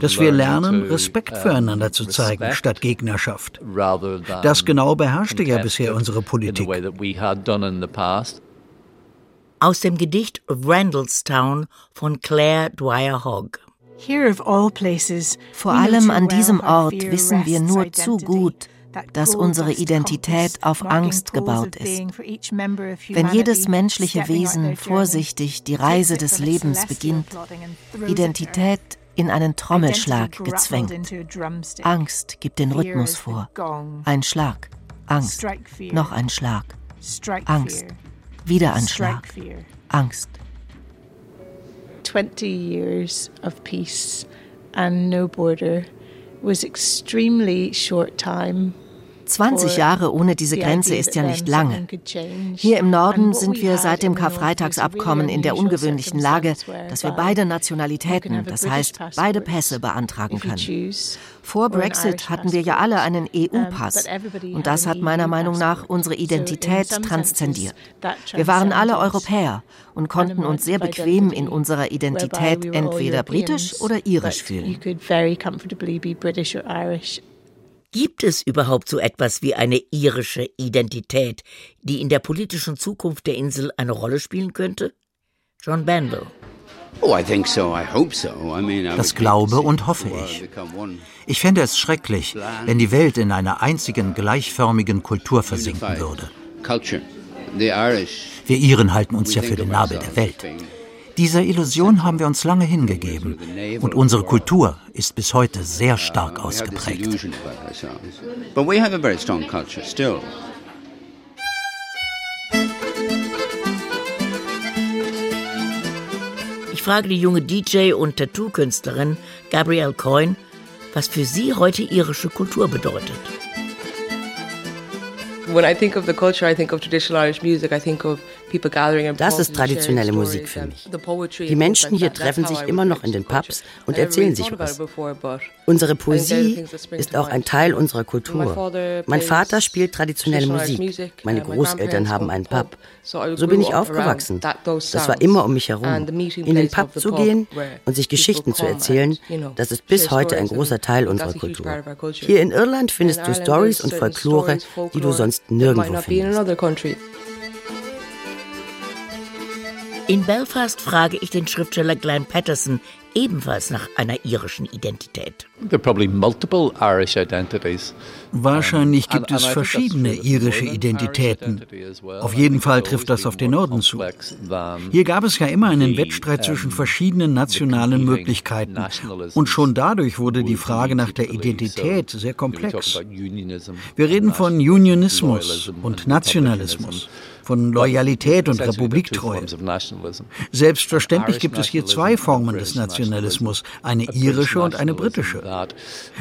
Dass wir lernen, Respekt füreinander zu zeigen, statt Gegnerschaft. Das genau beherrschte ja bisher unsere Politik. Aus dem Gedicht Randallstown von Claire Dwyer Hogg. Vor allem an diesem Ort wissen wir nur zu gut, dass unsere Identität auf Angst gebaut ist. Wenn jedes menschliche Wesen vorsichtig die Reise des Lebens beginnt, Identität in einen Trommelschlag gezwängt. Angst gibt den Rhythmus vor. Ein Schlag, Angst, noch ein Schlag, Angst, wieder ein Schlag, Angst. 20 years of peace and no border was extremely short time 20 Jahre ohne diese Grenze ist ja nicht lange. Hier im Norden sind wir seit dem Karfreitagsabkommen in der ungewöhnlichen Lage, dass wir beide Nationalitäten, das heißt beide Pässe beantragen können. Vor Brexit hatten wir ja alle einen EU-Pass und das hat meiner Meinung nach unsere Identität transzendiert. Wir waren alle Europäer und konnten uns sehr bequem in unserer Identität entweder britisch oder irisch fühlen. Gibt es überhaupt so etwas wie eine irische Identität, die in der politischen Zukunft der Insel eine Rolle spielen könnte? John Banville. Oh, das glaube und hoffe ich. Ich fände es schrecklich, wenn die Welt in einer einzigen gleichförmigen Kultur versinken würde. Wir Iren halten uns ja für den Nabel der Welt. Dieser Illusion haben wir uns lange hingegeben und unsere Kultur ist bis heute sehr stark ausgeprägt. Ich frage die junge DJ und Tattoo-Künstlerin Gabrielle Coyne, was für sie heute irische Kultur bedeutet. Das ist traditionelle Musik für mich. Die Menschen hier treffen sich immer noch in den Pubs und erzählen sich was. Unsere Poesie ist auch ein Teil unserer Kultur. Mein Vater spielt traditionelle Musik. Meine Großeltern haben einen Pub. So bin ich aufgewachsen. Das war immer um mich herum. In den Pub zu gehen und sich Geschichten zu erzählen, das ist bis heute ein großer Teil unserer Kultur. Hier in Irland findest du Stories und Folklore, die du sonst nirgendwo findest. In Belfast frage ich den Schriftsteller Glenn Patterson ebenfalls nach einer irischen Identität. Wahrscheinlich gibt es verschiedene irische Identitäten. Auf jeden Fall trifft das auf den Norden zu. Hier gab es ja immer einen Wettstreit zwischen verschiedenen nationalen Möglichkeiten. Und schon dadurch wurde die Frage nach der Identität sehr komplex. Wir reden von Unionismus und Nationalismus von Loyalität und Republiktreue. Selbstverständlich gibt es hier zwei Formen des Nationalismus, eine irische und eine britische.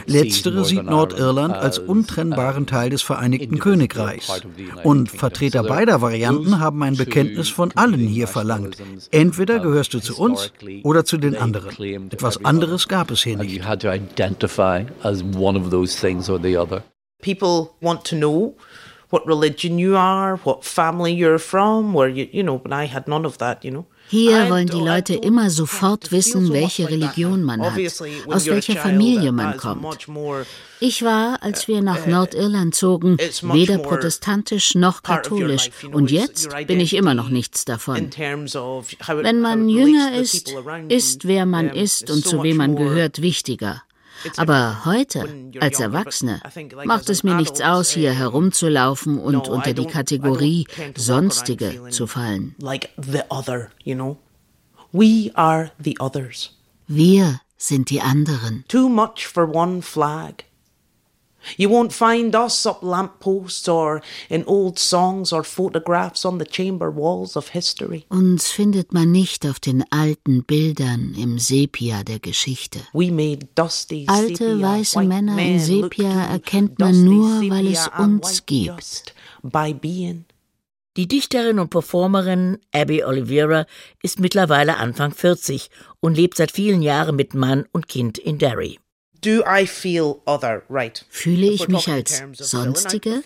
Letztere sieht Nordirland als untrennbaren Teil des Vereinigten Königreichs. Und Vertreter beider Varianten haben ein Bekenntnis von allen hier verlangt. Entweder gehörst du zu uns oder zu den anderen. Etwas anderes gab es hier nicht. People want to know what religion you are, what family you're from, where you, you know, but I had none of that, you know. Hier wollen die Leute immer sofort wissen, welche Religion man hat, aus welcher Familie man kommt. Ich war, als wir nach uh, Nordirland zogen, weder protestantisch noch katholisch und jetzt bin ich immer noch nichts davon. Wenn man jünger ist, ist wer man ist und zu wem man gehört wichtiger. Aber heute, als Erwachsene, macht es mir nichts aus, hier herumzulaufen und unter die Kategorie Sonstige zu fallen. Wir sind die anderen. Too much for one flag. You won't find us up lampposts or in old songs or photographs on the chamber walls of history. Uns findet man nicht auf den alten Bildern im Sepia der Geschichte. Alte weiße Männer in Sepia erkennt man nur, weil es uns gibt. Die Dichterin und Performerin Abby Oliveira ist mittlerweile Anfang 40 und lebt seit vielen Jahren mit Mann und Kind in Derry. Fühle ich mich als Sonstige?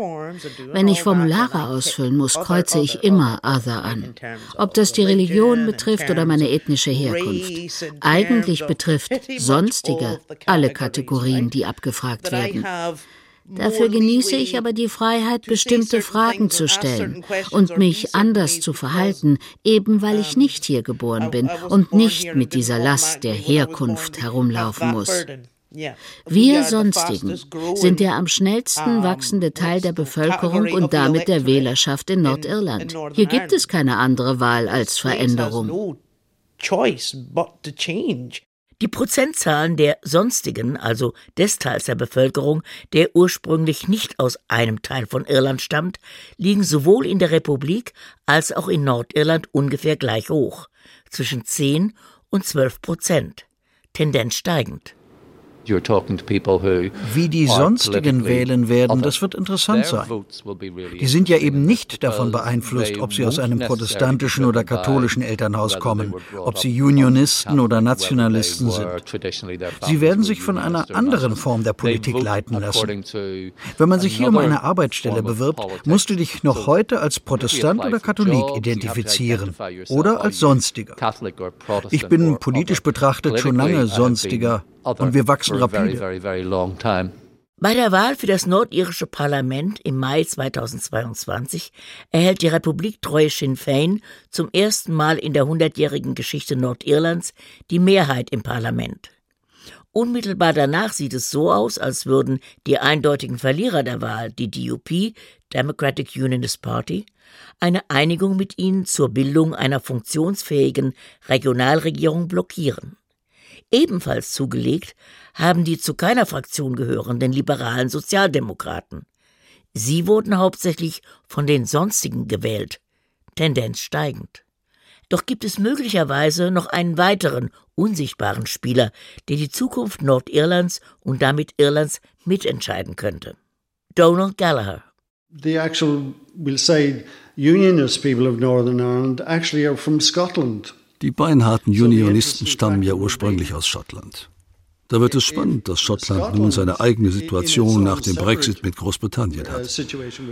Wenn ich Formulare ausfüllen muss, kreuze ich immer Other an. Ob das die Religion betrifft oder meine ethnische Herkunft. Eigentlich betrifft Sonstige alle Kategorien, die abgefragt werden. Dafür genieße ich aber die Freiheit, bestimmte Fragen zu stellen und mich anders zu verhalten, eben weil ich nicht hier geboren bin und nicht mit dieser Last der Herkunft herumlaufen muss. Wir Sonstigen sind der am schnellsten wachsende Teil der Bevölkerung und damit der Wählerschaft in Nordirland. Hier gibt es keine andere Wahl als Veränderung. Die Prozentzahlen der Sonstigen, also des Teils der Bevölkerung, der ursprünglich nicht aus einem Teil von Irland stammt, liegen sowohl in der Republik als auch in Nordirland ungefähr gleich hoch, zwischen 10 und 12 Prozent, Tendenz steigend. Wie die sonstigen wählen werden, das wird interessant sein. Die sind ja eben nicht davon beeinflusst, ob sie aus einem protestantischen oder katholischen Elternhaus kommen, ob sie Unionisten oder Nationalisten sind. Sie werden sich von einer anderen Form der Politik leiten lassen. Wenn man sich hier um eine Arbeitsstelle bewirbt, musst du dich noch heute als Protestant oder Katholik identifizieren oder als Sonstiger. Ich bin politisch betrachtet schon lange Sonstiger und wir wachsen rapide. Bei der Wahl für das nordirische Parlament im Mai 2022 erhält die republiktreue Sinn Fein zum ersten Mal in der hundertjährigen Geschichte Nordirlands die Mehrheit im Parlament. Unmittelbar danach sieht es so aus, als würden die eindeutigen Verlierer der Wahl, die DUP, Democratic Unionist Party, eine Einigung mit ihnen zur Bildung einer funktionsfähigen Regionalregierung blockieren. Ebenfalls zugelegt haben die zu keiner Fraktion gehörenden liberalen Sozialdemokraten. Sie wurden hauptsächlich von den Sonstigen gewählt, Tendenz steigend. Doch gibt es möglicherweise noch einen weiteren unsichtbaren Spieler, der die Zukunft Nordirlands und damit Irlands mitentscheiden könnte. Donald Gallagher. The actual, we'll say, unionist people of Northern Ireland actually are from Scotland. Die beinharten Unionisten stammen ja ursprünglich aus Schottland. Da wird es spannend, dass Schottland nun seine eigene Situation nach dem Brexit mit Großbritannien hat.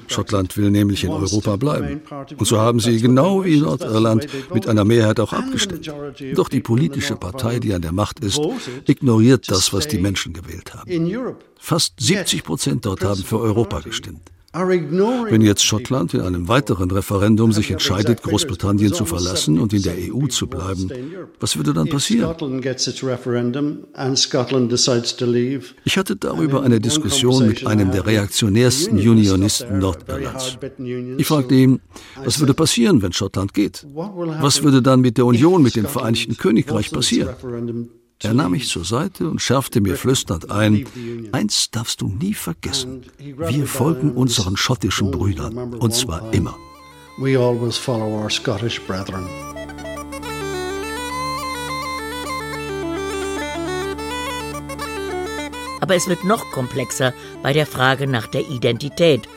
Schottland will nämlich in Europa bleiben. Und so haben sie genau wie Nordirland mit einer Mehrheit auch abgestimmt. Doch die politische Partei, die an der Macht ist, ignoriert das, was die Menschen gewählt haben. Fast 70 Prozent dort haben für Europa gestimmt. Wenn jetzt Schottland in einem weiteren Referendum sich entscheidet, Großbritannien zu verlassen und in der EU zu bleiben, was würde dann passieren? Ich hatte darüber eine Diskussion mit einem der reaktionärsten Unionisten Nordirlands. Ich fragte ihn, was würde passieren, wenn Schottland geht? Was würde dann mit der Union mit dem Vereinigten Königreich passieren? Er nahm mich zur Seite und schärfte mir flüsternd ein, eins darfst du nie vergessen, wir folgen unseren schottischen Brüdern, und zwar immer. We always follow our Scottish brethren. Aber es wird noch komplexer bei der Frage nach der Identität.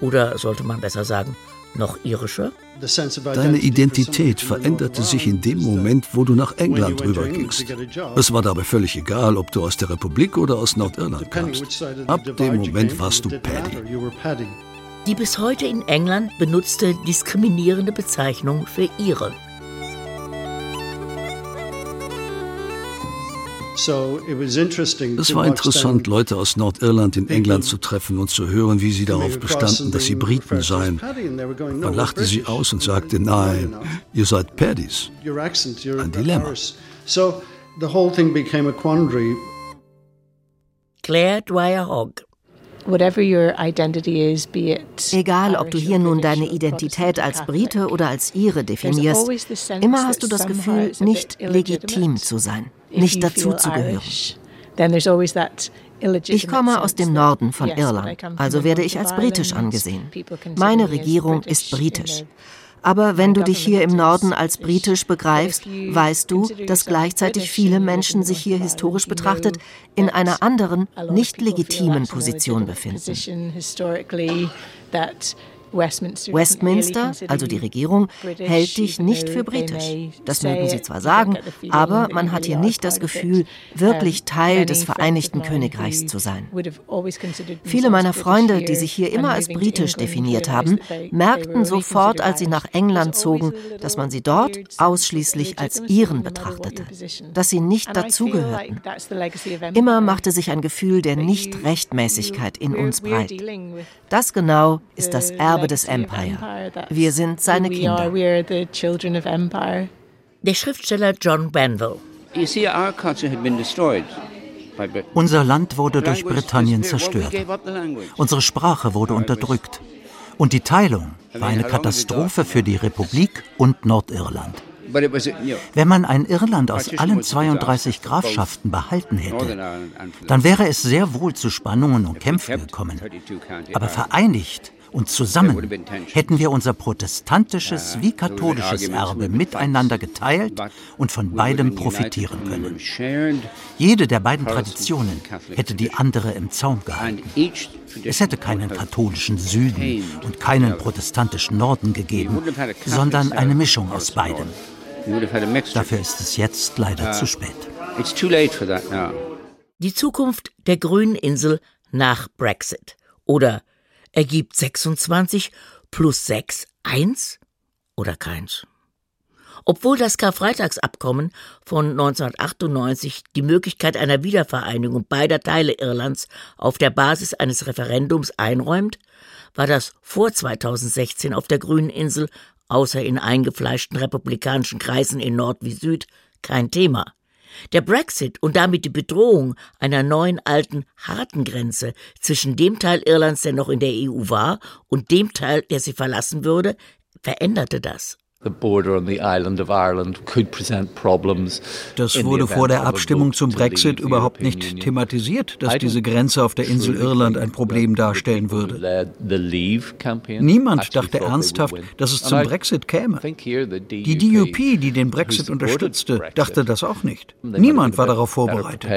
Oder sollte man besser sagen, noch irischer? Deine Identität veränderte sich in dem Moment, wo du nach England rübergingst. Es war dabei völlig egal, ob du aus der Republik oder aus Nordirland kamst. Ab dem Moment warst du Paddy. Die bis heute in England benutzte diskriminierende Bezeichnung für ihre. Es war interessant, Leute aus Nordirland in England zu treffen und zu hören, wie sie darauf bestanden, dass sie Briten seien. Man lachte sie aus und sagte, nein, ihr seid Paddies. Ein Dilemma. Claire Dwyer Hogg Egal, ob du hier nun deine Identität als Brite oder als Ire definierst, immer hast du das Gefühl, nicht legitim zu sein nicht dazu zu gehören. Ich komme aus dem Norden von Irland, also werde ich als britisch angesehen. Meine Regierung ist britisch. Aber wenn du dich hier im Norden als britisch begreifst, weißt du, dass gleichzeitig viele Menschen sich hier historisch betrachtet in einer anderen, nicht legitimen Position befinden. Westminster, also die Regierung, hält dich nicht für britisch. Das mögen sie zwar sagen, aber man hat hier nicht das Gefühl, wirklich Teil des Vereinigten Königreichs zu sein. Viele meiner Freunde, die sich hier immer als britisch definiert haben, merkten sofort, als sie nach England zogen, dass man sie dort ausschließlich als ihren betrachtete, dass sie nicht dazugehörten. Immer machte sich ein Gefühl der Nichtrechtmäßigkeit in uns breit. Das genau ist das Erbe Erbe des Empire. Wir sind seine Kinder. Der Schriftsteller John Banville. Unser Land wurde durch Britannien zerstört. Unsere Sprache wurde unterdrückt. Und die Teilung war eine Katastrophe für die Republik und Nordirland. Wenn man ein Irland aus allen 32 Grafschaften behalten hätte, dann wäre es sehr wohl zu Spannungen und Kämpfen gekommen. Aber vereinigt und zusammen hätten wir unser protestantisches wie katholisches Erbe miteinander geteilt und von beidem profitieren können. Jede der beiden Traditionen hätte die andere im Zaum gehalten. Es hätte keinen katholischen Süden und keinen protestantischen Norden gegeben, sondern eine Mischung aus beidem. Dafür ist es jetzt leider zu spät. Die Zukunft der grünen Insel nach Brexit oder ergibt 26 plus 6 1 oder keins. Obwohl das Karfreitagsabkommen von 1998 die Möglichkeit einer Wiedervereinigung beider Teile Irlands auf der Basis eines Referendums einräumt, war das vor 2016 auf der grünen Insel, außer in eingefleischten republikanischen Kreisen in Nord wie Süd, kein Thema. Der Brexit und damit die Bedrohung einer neuen alten harten Grenze zwischen dem Teil Irlands, der noch in der EU war, und dem Teil, der sie verlassen würde, veränderte das. Das wurde vor der Abstimmung zum Brexit überhaupt nicht thematisiert, dass diese Grenze auf der Insel Irland ein Problem darstellen würde. Niemand dachte ernsthaft, dass es zum Brexit käme. Die DUP, die den Brexit unterstützte, dachte das auch nicht. Niemand war darauf vorbereitet.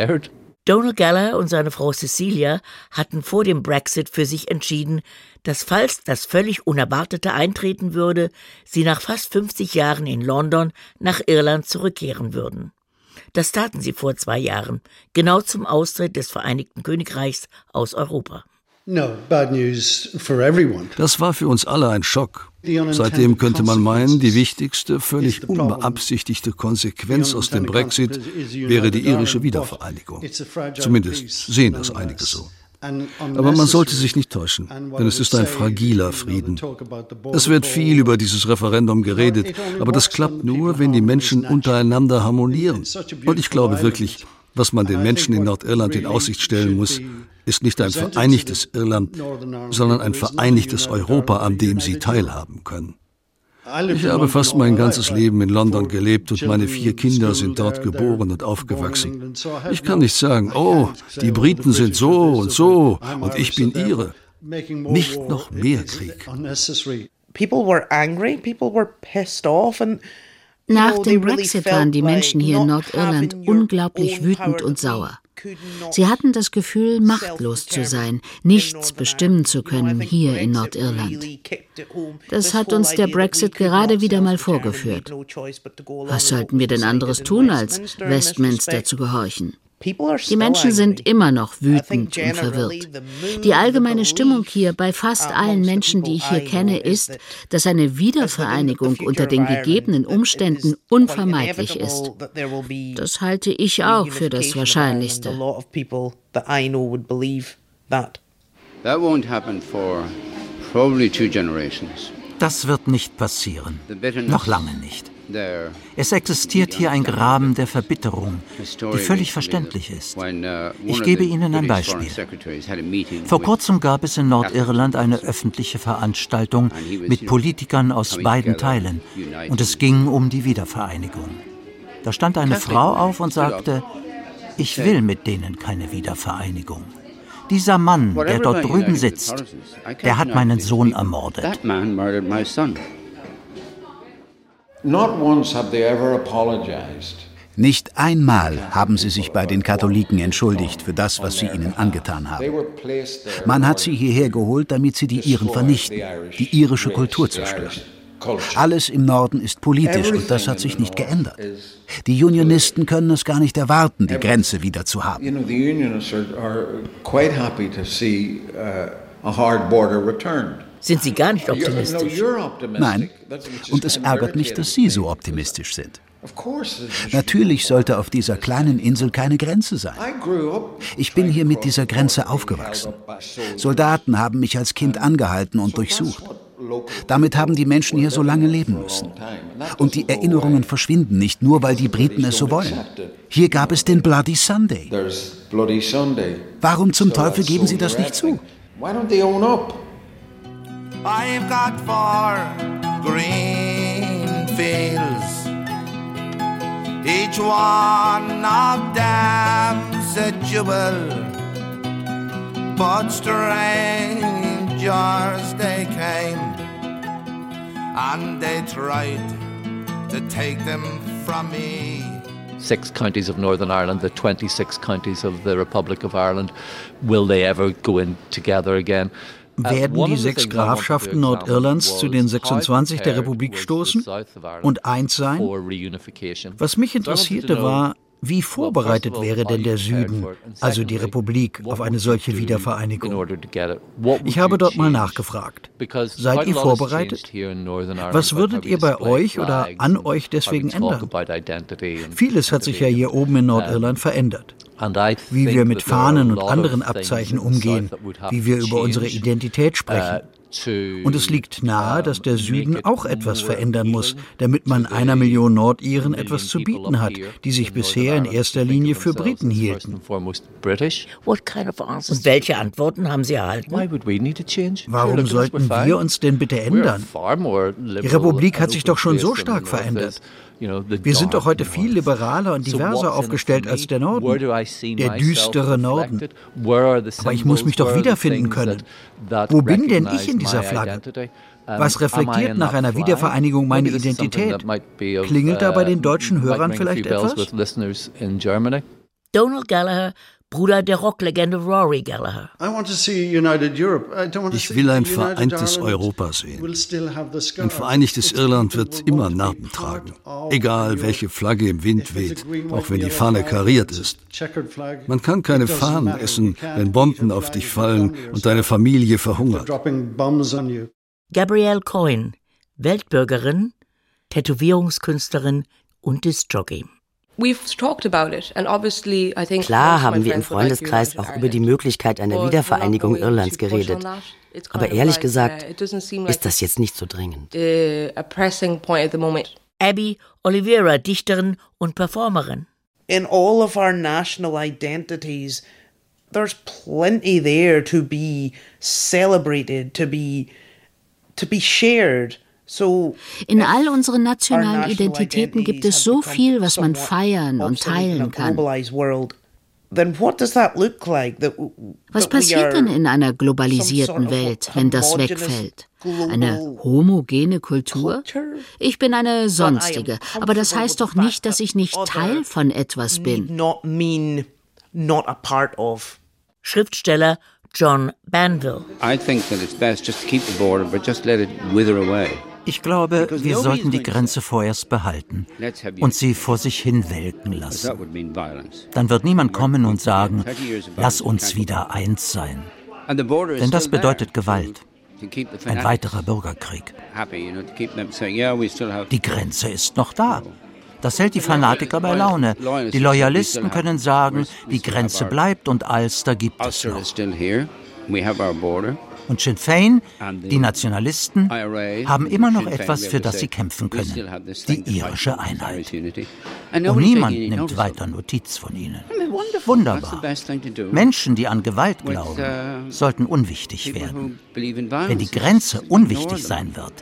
Donald Gallagher und seine Frau Cecilia hatten vor dem Brexit für sich entschieden, dass falls das völlig Unerwartete eintreten würde, sie nach fast 50 Jahren in London nach Irland zurückkehren würden. Das taten sie vor zwei Jahren, genau zum Austritt des Vereinigten Königreichs aus Europa. Das war für uns alle ein Schock. Seitdem könnte man meinen, die wichtigste, völlig unbeabsichtigte Konsequenz aus dem Brexit wäre die irische Wiedervereinigung. Zumindest sehen das einige so. Aber man sollte sich nicht täuschen, denn es ist ein fragiler Frieden. Es wird viel über dieses Referendum geredet, aber das klappt nur, wenn die Menschen untereinander harmonieren. Und ich glaube wirklich, was man den Menschen in Nordirland in Aussicht stellen muss, ist nicht ein vereinigtes Irland, sondern ein vereinigtes Europa, an dem sie teilhaben können. Ich habe fast mein ganzes Leben in London gelebt und meine vier Kinder sind dort geboren und aufgewachsen. Ich kann nicht sagen, oh, die Briten sind so und so und ich bin ihre. Nicht noch mehr Krieg. People were angry, people were pissed off and nach dem Brexit waren die Menschen hier in Nordirland unglaublich wütend und sauer. Sie hatten das Gefühl, machtlos zu sein, nichts bestimmen zu können hier in Nordirland. Das hat uns der Brexit gerade wieder mal vorgeführt. Was sollten wir denn anderes tun, als Westminster zu gehorchen? Die Menschen sind immer noch wütend und verwirrt. Die allgemeine Stimmung hier bei fast allen Menschen, die ich hier kenne, ist, dass eine Wiedervereinigung unter den gegebenen Umständen unvermeidlich ist. Das halte ich auch für das Wahrscheinlichste. Das wird nicht passieren. Noch lange nicht. Es existiert hier ein Graben der Verbitterung, die völlig verständlich ist. Ich gebe Ihnen ein Beispiel. Vor kurzem gab es in Nordirland eine öffentliche Veranstaltung mit Politikern aus beiden Teilen und es ging um die Wiedervereinigung. Da stand eine Frau auf und sagte, ich will mit denen keine Wiedervereinigung. Dieser Mann, der dort drüben sitzt, der hat meinen Sohn ermordet. Nicht einmal haben sie sich bei den Katholiken entschuldigt für das, was sie ihnen angetan haben. Man hat sie hierher geholt, damit sie die Iren vernichten, die irische Kultur zerstören. Alles im Norden ist politisch und das hat sich nicht geändert. Die Unionisten können es gar nicht erwarten, die Grenze wieder zu haben. Sind Sie gar nicht optimistisch? Nein, und es ärgert mich, dass Sie so optimistisch sind. Natürlich sollte auf dieser kleinen Insel keine Grenze sein. Ich bin hier mit dieser Grenze aufgewachsen. Soldaten haben mich als Kind angehalten und durchsucht. Damit haben die Menschen hier so lange leben müssen. Und die Erinnerungen verschwinden nicht, nur weil die Briten es so wollen. Hier gab es den Bloody Sunday. Warum zum Teufel geben Sie das nicht zu? I've got four green fields, each one of them's a jewel, but strangers they came, and they tried to take them from me. six counties of Northern Ireland, the 26 counties of the Republic of Ireland, will they ever go in together again? Werden die sechs Grafschaften Nordirlands zu den 26 der Republik stoßen und eins sein? Was mich interessierte war, wie vorbereitet wäre denn der Süden, also die Republik, auf eine solche Wiedervereinigung? Ich habe dort mal nachgefragt. Seid ihr vorbereitet? Was würdet ihr bei euch oder an euch deswegen ändern? Vieles hat sich ja hier oben in Nordirland verändert wie wir mit Fahnen und anderen Abzeichen umgehen, wie wir über unsere Identität sprechen. Und es liegt nahe, dass der Süden auch etwas verändern muss, damit man einer Million Nordiren etwas zu bieten hat, die sich bisher in erster Linie für Briten hielten. Und welche Antworten haben Sie erhalten? Warum sollten wir uns denn bitte ändern? Die Republik hat sich doch schon so stark verändert. Wir sind doch heute viel liberaler und diverser aufgestellt als der Norden, der düstere Norden. Aber ich muss mich doch wiederfinden können. Wo bin denn ich in dieser Flagge? Was reflektiert nach einer Wiedervereinigung meine Identität? Klingelt da bei den deutschen Hörern vielleicht etwas? Donald Gallagher Bruder der Rocklegende Rory Gallagher. Ich will ein vereintes Europa sehen. Ein vereinigtes Irland wird immer Narben tragen, egal welche Flagge im Wind weht, auch wenn die Fahne kariert ist. Man kann keine Fahnen essen, wenn Bomben auf dich fallen und deine Familie verhungert. Gabrielle Coyne, Weltbürgerin, Tätowierungskünstlerin und Discjockey. Klar haben wir im Freundeskreis auch über die Möglichkeit einer Wiedervereinigung Irlands geredet. Aber ehrlich gesagt ist das jetzt nicht so dringend. Abby Oliveira, Dichterin und Performerin. In all of our national identities, there's plenty there to be celebrated, to be to be shared. In all unseren nationalen Identitäten gibt es so viel, was man feiern und teilen kann. Was passiert denn in einer globalisierten Welt, wenn das wegfällt? Eine homogene Kultur? Ich bin eine sonstige, aber das heißt doch nicht, dass ich nicht Teil von etwas bin. Schriftsteller John Banville. I think that it's best just to keep the border, but just let it wither away. Ich glaube, wir sollten die Grenze vorerst behalten und sie vor sich hin welken lassen. Dann wird niemand kommen und sagen, lass uns wieder eins sein. Denn das bedeutet Gewalt. Ein weiterer Bürgerkrieg. Die Grenze ist noch da. Das hält die Fanatiker bei Laune. Die Loyalisten können sagen, die Grenze bleibt und Ulster gibt es noch. Und Sinn Fein, die Nationalisten, haben immer noch etwas, für das sie kämpfen können, die irische Einheit. Und niemand nimmt weiter Notiz von ihnen. Wunderbar. Menschen, die an Gewalt glauben, uh, sollten unwichtig werden. Wenn die Grenze unwichtig sein wird,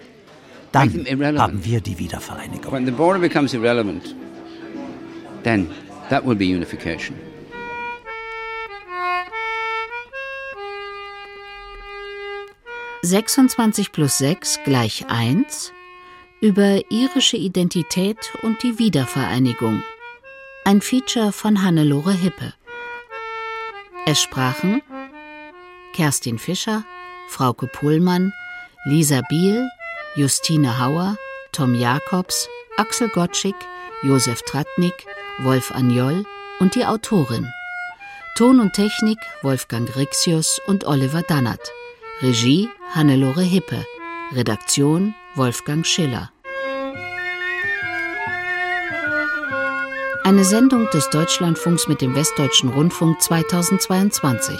dann haben wir die Wiedervereinigung. When the border becomes irrelevant, then that will be unification. 26 plus 6 gleich 1 über irische Identität und die Wiedervereinigung. Ein Feature von Hannelore Hippe. Es sprachen Kerstin Fischer, Frauke Pohlmann, Lisa Biel, Justine Hauer, Tom Jakobs, Axel Gottschick, Josef Tratnik, Wolf Agnol und die Autorin. Ton und Technik Wolfgang Rixius und Oliver Dannert. Regie Hannelore Hippe. Redaktion Wolfgang Schiller. Eine Sendung des Deutschlandfunks mit dem Westdeutschen Rundfunk 2022.